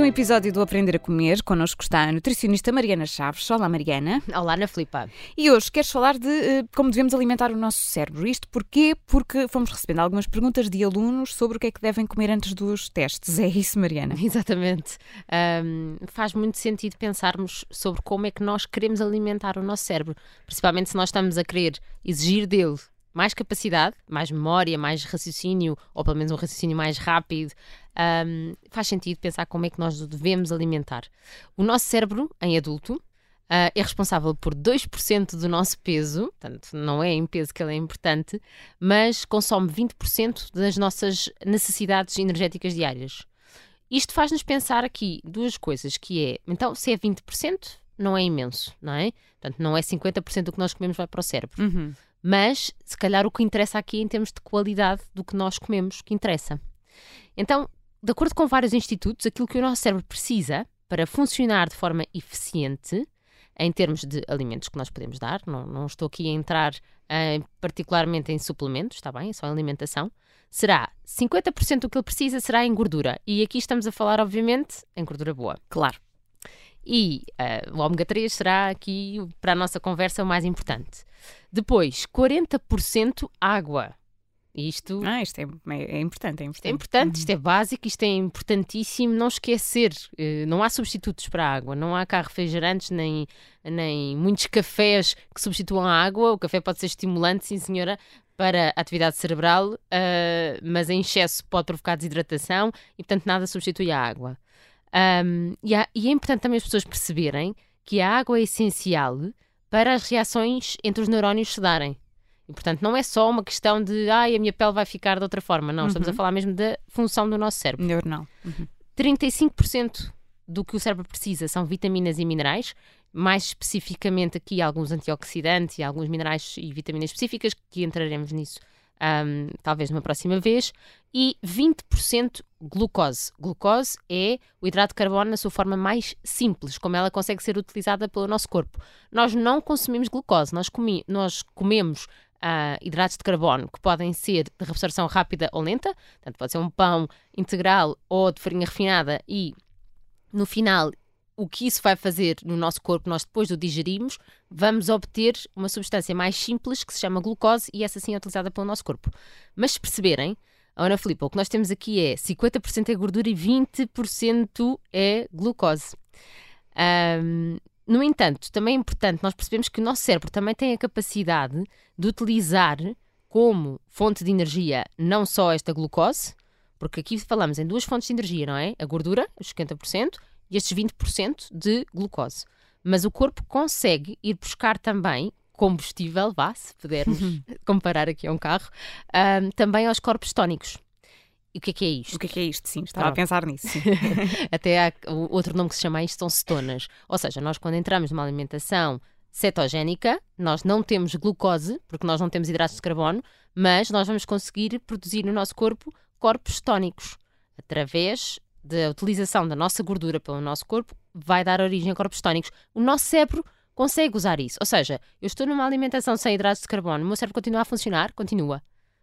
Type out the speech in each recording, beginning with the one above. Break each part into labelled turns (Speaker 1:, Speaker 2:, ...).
Speaker 1: um episódio do Aprender a Comer. Connosco está a nutricionista Mariana Chaves. Olá, Mariana.
Speaker 2: Olá, Ana Filipa.
Speaker 1: E hoje queres falar de uh, como devemos alimentar o nosso cérebro. Isto porquê? Porque fomos recebendo algumas perguntas de alunos sobre o que é que devem comer antes dos testes. É isso, Mariana?
Speaker 2: Exatamente. Um, faz muito sentido pensarmos sobre como é que nós queremos alimentar o nosso cérebro, principalmente se nós estamos a querer exigir dele mais capacidade, mais memória, mais raciocínio, ou pelo menos um raciocínio mais rápido, um, faz sentido pensar como é que nós devemos alimentar. O nosso cérebro, em adulto, uh, é responsável por 2% do nosso peso, portanto, não é em peso que ele é importante, mas consome 20% das nossas necessidades energéticas diárias. Isto faz-nos pensar aqui duas coisas, que é, então, se é 20%, não é imenso, não é? Portanto, não é 50% do que nós comemos vai para o cérebro.
Speaker 1: Uhum.
Speaker 2: Mas, se calhar, o que interessa aqui em termos de qualidade do que nós comemos, que interessa. Então, de acordo com vários institutos, aquilo que o nosso cérebro precisa para funcionar de forma eficiente, em termos de alimentos que nós podemos dar, não, não estou aqui a entrar uh, particularmente em suplementos, está bem? É só alimentação. Será 50% do que ele precisa será em gordura. E aqui estamos a falar, obviamente, em gordura boa.
Speaker 1: Claro.
Speaker 2: E uh, o ômega 3 será aqui, para a nossa conversa, o mais importante. Depois, 40% água. Isto,
Speaker 1: ah, isto é, é, é, importante, é importante.
Speaker 2: Isto é importante, isto é básico, isto é importantíssimo. Não esquecer, uh, não há substitutos para a água, não há cá refrigerantes nem, nem muitos cafés que substituam a água. O café pode ser estimulante, sim senhora, para a atividade cerebral, uh, mas em excesso pode provocar desidratação e, portanto, nada substitui a água. Um, e, há, e é importante também as pessoas perceberem que a água é essencial para as reações entre os neurónios se darem. E, portanto, não é só uma questão de ai, a minha pele vai ficar de outra forma. Não, uhum. estamos a uhum. falar mesmo da função do nosso cérebro.
Speaker 1: Neuronal. Uhum.
Speaker 2: 35% do que o cérebro precisa são vitaminas e minerais, mais especificamente aqui alguns antioxidantes e alguns minerais e vitaminas específicas, que entraremos nisso um, talvez numa próxima vez, e 20% glucose. Glucose é o hidrato de carbono na sua forma mais simples, como ela consegue ser utilizada pelo nosso corpo. Nós não consumimos glucose, nós, comi nós comemos uh, hidratos de carbono que podem ser de absorção rápida ou lenta, portanto, pode ser um pão integral ou de farinha refinada e no final o que isso vai fazer no nosso corpo, nós depois do digerimos, vamos obter uma substância mais simples que se chama glucose e essa sim é utilizada pelo nosso corpo. Mas se perceberem, Ana Filipe, o que nós temos aqui é 50% é gordura e 20% é glucose. Um, no entanto, também é importante nós percebemos que o nosso cérebro também tem a capacidade de utilizar como fonte de energia não só esta glucose, porque aqui falamos em duas fontes de energia, não é? A gordura, os 50%, e estes 20% de glucose. Mas o corpo consegue ir buscar também combustível, vá, se pudermos uhum. comparar aqui a um carro, um, também aos corpos tónicos. E o que é que é isto?
Speaker 1: O que é que é isto? Sim, estava a pensar nisso.
Speaker 2: Até há outro nome que se chama isto são cetonas. Ou seja, nós quando entramos numa alimentação cetogénica, nós não temos glucose, porque nós não temos hidratos de carbono, mas nós vamos conseguir produzir no nosso corpo corpos tónicos através da utilização da nossa gordura pelo nosso corpo vai dar origem a corpos tónicos. O nosso cérebro consegue usar isso. Ou seja, eu estou numa alimentação sem hidratos de carbono, o meu cérebro continua a funcionar? Continua.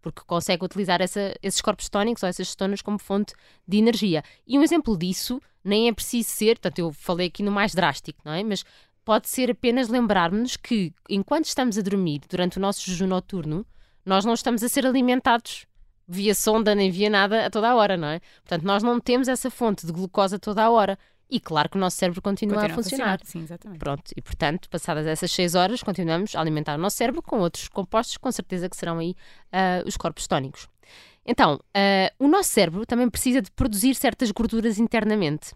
Speaker 2: Porque consegue utilizar essa, esses corpos tónicos ou essas cetonas como fonte de energia. E um exemplo disso nem é preciso ser, portanto, eu falei aqui no mais drástico, não é? Mas pode ser apenas lembrarmos que enquanto estamos a dormir, durante o nosso jejum noturno, nós não estamos a ser alimentados via sonda nem via nada a toda a hora, não é? Portanto, nós não temos essa fonte de glucose a toda a hora. E claro que o nosso cérebro continua, continua a, funcionar. a, funcionar.
Speaker 1: Sim, exatamente.
Speaker 2: Pronto, e portanto, passadas essas 6 horas, continuamos a alimentar o nosso cérebro com outros compostos, com certeza que serão aí uh, os corpos tónicos. Então, uh, o nosso cérebro também precisa de produzir certas gorduras internamente,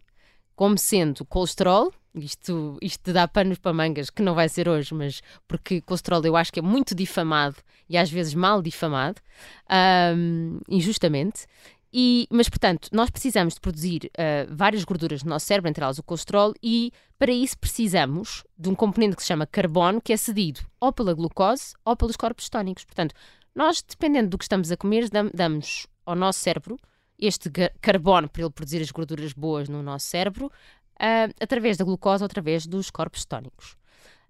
Speaker 2: como sendo colesterol, isto, isto dá panos para mangas, que não vai ser hoje, mas porque colesterol eu acho que é muito difamado e às vezes mal difamado, um, injustamente. E, mas, portanto, nós precisamos de produzir uh, várias gorduras no nosso cérebro, entre elas o colesterol, e para isso precisamos de um componente que se chama carbono, que é cedido ou pela glucose ou pelos corpos tónicos. Portanto, nós, dependendo do que estamos a comer, damos ao nosso cérebro este carbono para ele produzir as gorduras boas no nosso cérebro, uh, através da glucose ou através dos corpos tónicos.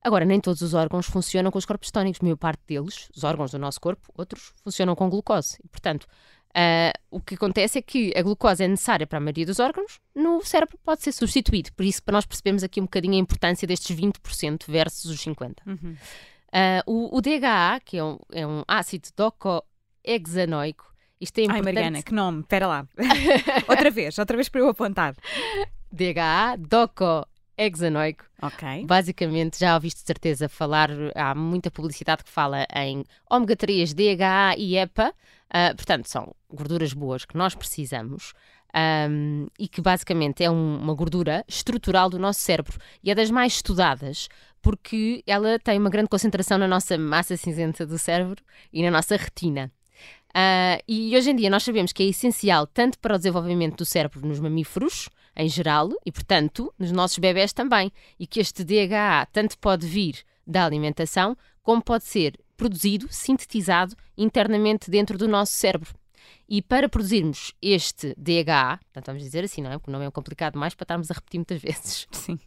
Speaker 2: Agora, nem todos os órgãos funcionam com os corpos tónicos. A maior parte deles, os órgãos do nosso corpo, outros, funcionam com glucose. E, portanto, Uh, o que acontece é que a glucose é necessária para a maioria dos órgãos, no cérebro pode ser substituído. Por isso, para nós percebemos aqui um bocadinho a importância destes 20% versus os 50%. Uhum. Uh, o, o, DHA, que é um, é um ácido docohexanoico, isto é importante...
Speaker 1: Ai, Mariana, que nome, espera lá. outra vez, outra vez para eu apontar.
Speaker 2: DHA, docohexanoico.
Speaker 1: Ok.
Speaker 2: Basicamente, já ouviste de certeza falar, há muita publicidade que fala em ômega 3, DHA e EPA, uh, portanto, são gorduras boas que nós precisamos. Um, e que basicamente é um, uma gordura estrutural do nosso cérebro e é das mais estudadas porque ela tem uma grande concentração na nossa massa cinzenta do cérebro e na nossa retina. Uh, e hoje em dia nós sabemos que é essencial tanto para o desenvolvimento do cérebro nos mamíferos, em geral, e portanto nos nossos bebés também, e que este DHA tanto pode vir da alimentação, como pode ser produzido, sintetizado internamente dentro do nosso cérebro. E para produzirmos este DHA, portanto vamos dizer assim, não é? Porque o nome é complicado mais para estarmos a repetir muitas vezes.
Speaker 1: Sim.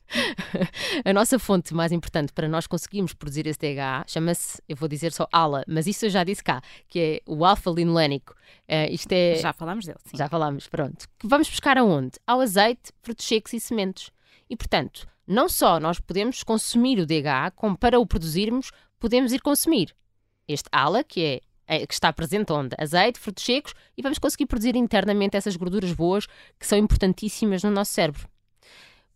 Speaker 2: a nossa fonte mais importante para nós conseguirmos produzir esse DHA chama-se, eu vou dizer só ALA, mas isso eu já disse cá, que é o alfa-linolénico. Uh, isto é...
Speaker 1: Já falámos dele, sim.
Speaker 2: Já falámos, pronto. Que vamos buscar aonde? Ao azeite, frutos secos e sementes. E portanto, não só nós podemos consumir o DHA, como para o produzirmos, podemos ir consumir este ALA, que é é, que está presente onde? Azeite, frutos secos e vamos conseguir produzir internamente essas gorduras boas que são importantíssimas no nosso cérebro.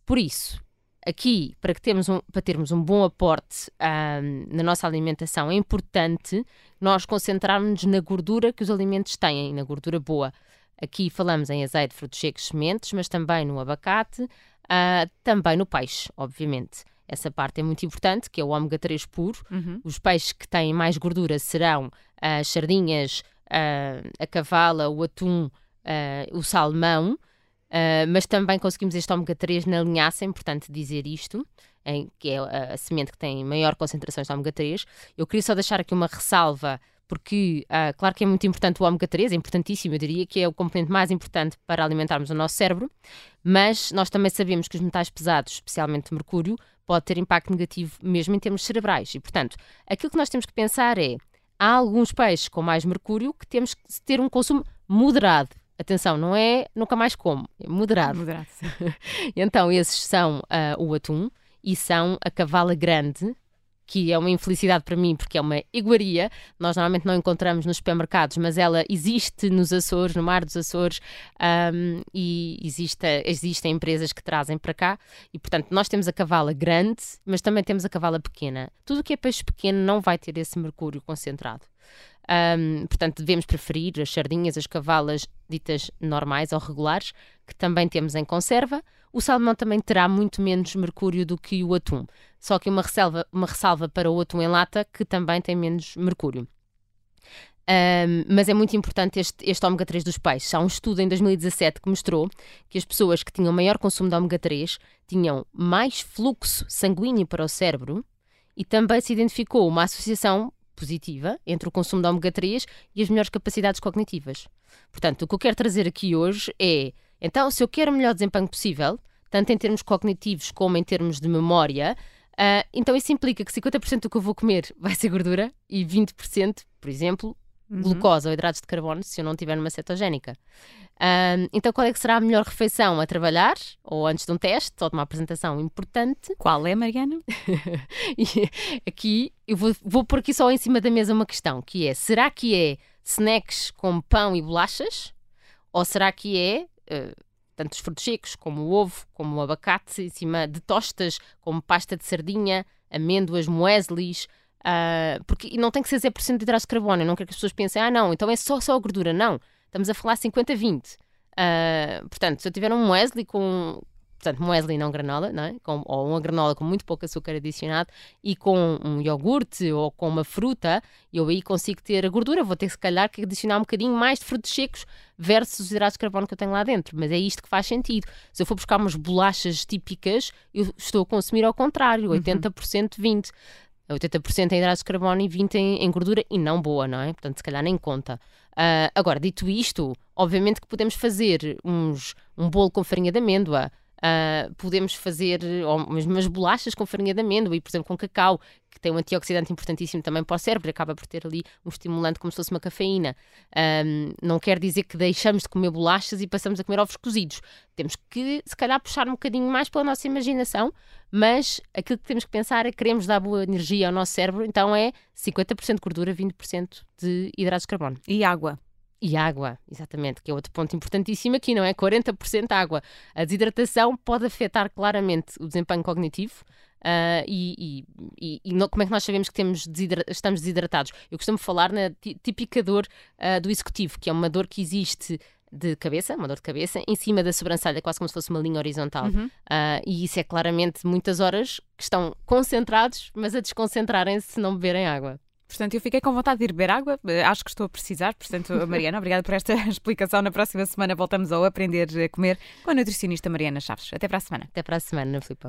Speaker 2: Por isso, aqui, para, que termos um, para termos um bom aporte um, na nossa alimentação, é importante nós concentrarmos na gordura que os alimentos têm, na gordura boa. Aqui falamos em azeite, frutos secos, sementes, mas também no abacate, uh, também no peixe, obviamente. Essa parte é muito importante, que é o ômega 3 puro. Uhum. Os peixes que têm mais gordura serão as sardinhas, a cavala, o atum, o salmão. Mas também conseguimos este ômega 3 na linhaça, é importante dizer isto, que é a, a, semente que tem maior concentração de ômega 3. Eu queria só deixar aqui uma ressalva, porque, uh, claro que é muito importante o ômega 3, é importantíssimo, eu diria que é o componente mais importante para alimentarmos o nosso cérebro, mas nós também sabemos que os metais pesados, especialmente o mercúrio, pode ter impacto negativo mesmo em termos cerebrais. E, portanto, aquilo que nós temos que pensar é: há alguns peixes com mais mercúrio que temos que ter um consumo moderado. Atenção, não é nunca mais como, é moderado.
Speaker 1: Moderado,
Speaker 2: então, esses são uh, o atum e são a cavala grande, que é uma infelicidade para mim porque é uma iguaria. Nós normalmente não encontramos nos supermercados, mas ela existe nos Açores, no Mar dos Açores, um, e existe, existem empresas que trazem para cá. E portanto, nós temos a cavala grande, mas também temos a cavala pequena. Tudo o que é peixe pequeno não vai ter esse mercúrio concentrado. Um, portanto, devemos preferir as sardinhas, as cavalas ditas normais ou regulares, que também temos em conserva. O salmão também terá muito menos mercúrio do que o atum. Só que uma ressalva, uma ressalva para o atum em lata, que também tem menos mercúrio. Um, mas é muito importante este, este ômega 3 dos peixes. Há um estudo em 2017 que mostrou que as pessoas que tinham maior consumo de ômega 3 tinham mais fluxo sanguíneo para o cérebro e também se identificou uma associação positiva entre o consumo de ômega 3 e as melhores capacidades cognitivas. Portanto, o que eu quero trazer aqui hoje é, então, se eu quero o melhor desempenho possível, tanto em termos cognitivos como em termos de memória, Uh, então isso implica que 50% do que eu vou comer vai ser gordura e 20%, por exemplo, uhum. glucose ou hidratos de carbono, se eu não tiver numa cetogénica. Uh, então qual é que será a melhor refeição a trabalhar, ou antes de um teste, ou de uma apresentação importante?
Speaker 1: Qual é, Mariana?
Speaker 2: aqui, eu vou, vou pôr aqui só em cima da mesa uma questão, que é, será que é snacks com pão e bolachas? Ou será que é... Uh, tanto os frutos secos, como o ovo, como o abacate, em cima de tostas, como pasta de sardinha, amêndoas, mueslis, uh, porque e não tem que ser 0% de hidratos de carbono, eu não quero que as pessoas pensem, ah não, então é só, só a gordura, não, estamos a falar 50-20. Uh, ah, portanto, se eu tiver um muesli com, portanto, muesli não granola, não é? com, ou uma granola com muito pouco açúcar adicionado e com um iogurte ou com uma fruta, eu aí consigo ter a gordura, vou ter se calhar que adicionar um bocadinho mais de frutos secos versus os hidratos de carbono que eu tenho lá dentro, mas é isto que faz sentido. Se eu for buscar umas bolachas típicas, eu estou a consumir ao contrário, 80% 20%. 80% em hidratos de carbono e 20% em, em, gordura e não boa, não é? Portanto, se calhar nem conta. Uh, agora, dito isto, obviamente que podemos fazer uns, um bolo com farinha de amêndoa, Uh, podemos fazer ou mesmo umas bolachas com farinha de amêndoa e, por exemplo, com cacau, que tem um antioxidante importantíssimo também para o cérebro, acaba por ter ali um estimulante como se fosse uma cafeína. Um, não quer dizer que deixamos de comer bolachas e passamos a comer ovos cozidos. Temos que, se calhar, puxar um bocadinho mais pela nossa imaginação, mas aquilo que temos que pensar é que queremos dar boa energia ao nosso cérebro, então é 50% de gordura, 20% de hidratos de carbono.
Speaker 1: E água.
Speaker 2: E água, exatamente, que é outro ponto importantíssimo aqui, não é? 40% água. A desidratação pode afetar claramente o desempenho cognitivo. Uh, e, e, e, como é que nós sabemos que temos desidra estamos desidratados? Eu costumo falar na típica dor uh, do executivo, que é uma dor que existe de cabeça, uma dor de cabeça, em cima da sobrancelha, quase como se fosse uma linha horizontal. Uhum. Uh, e isso é claramente muitas horas que estão concentrados, mas a desconcentrarem-se se não beberem água.
Speaker 1: Portanto, eu fiquei com vontade de ir beber água, eh, acho que estou a precisar. Portanto, Mariana, obrigada por esta explicação. Na próxima semana voltamos ao Aprender a Comer com a nutricionista Mariana Chaves. Até para a semana.
Speaker 2: Até para a semana, Filipe.